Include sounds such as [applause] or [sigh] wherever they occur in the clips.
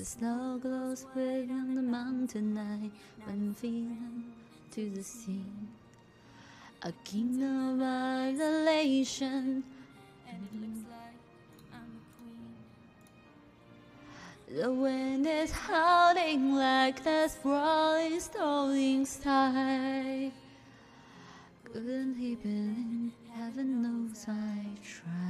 The snow glows within the mountain night when feeling to the sea. A kingdom of isolation. And it looks like I'm a queen. The wind is howling like this rolling, rolling sky. Couldn't he believe? Heaven knows I tried.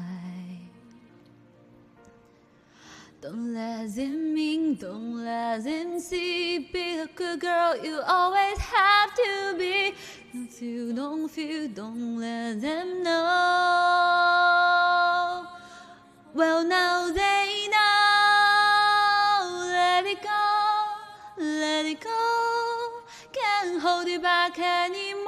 Don't let him in, don't let him see. Be a good girl, you always have to be. If you don't feel, don't let them know. Well, now they know. Let it go, let it go. Can't hold it back anymore.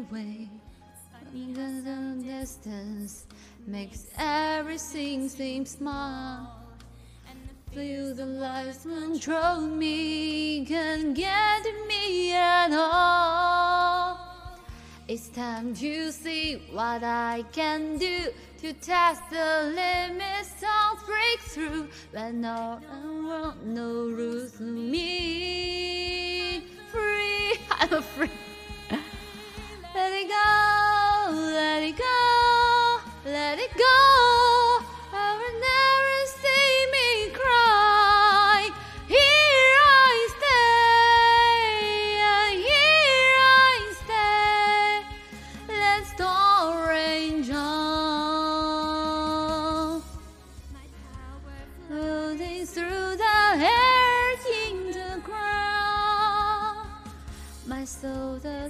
Anyway. Even the distance makes everything seem small. Feel the lights control me, can't get me at all. It's time to see what I can do to test the limits of breakthrough. When no world, no rules me. Free, [laughs] I'm free.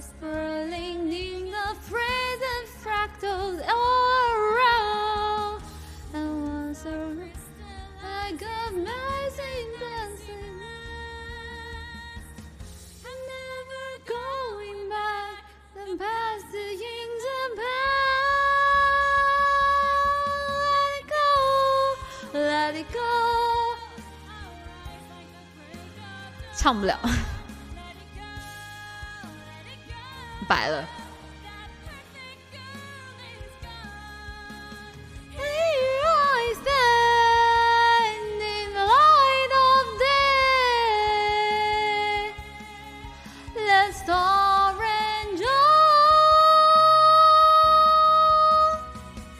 soul is swirling in the frozen fractals all around. And once around, I got amazing dancing. I'm never going back. The past is in the past. Let it go, let it go. 唱不了，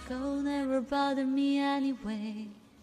Go never bother me anyway.